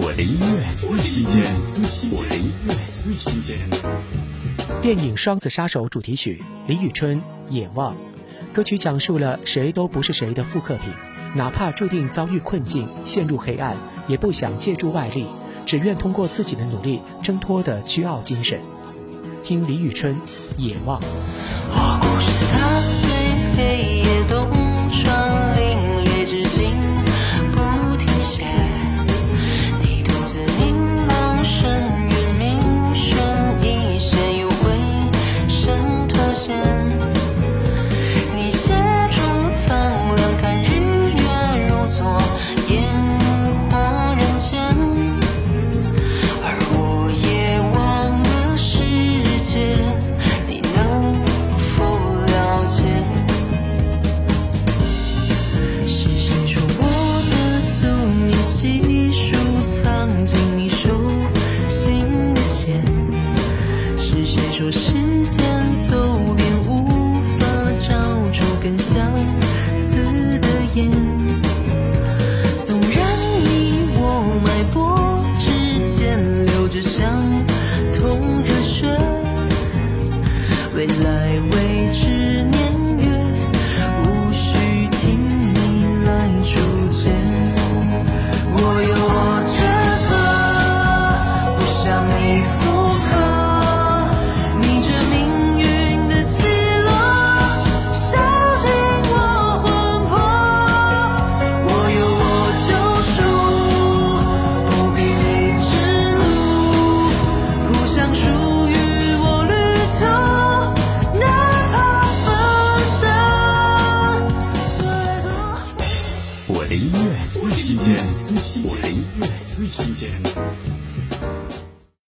我的音乐最新鲜，我的音乐最新鲜。电影《双子杀手》主题曲，李宇春《野望》。歌曲讲述了谁都不是谁的复刻品，哪怕注定遭遇困境、陷入黑暗，也不想借助外力，只愿通过自己的努力挣脱的倨傲精神。听李宇春《野望》。相思的烟？纵然你我脉搏之间流着相同热血，未来未知的音乐最新鲜，我的音乐最新鲜。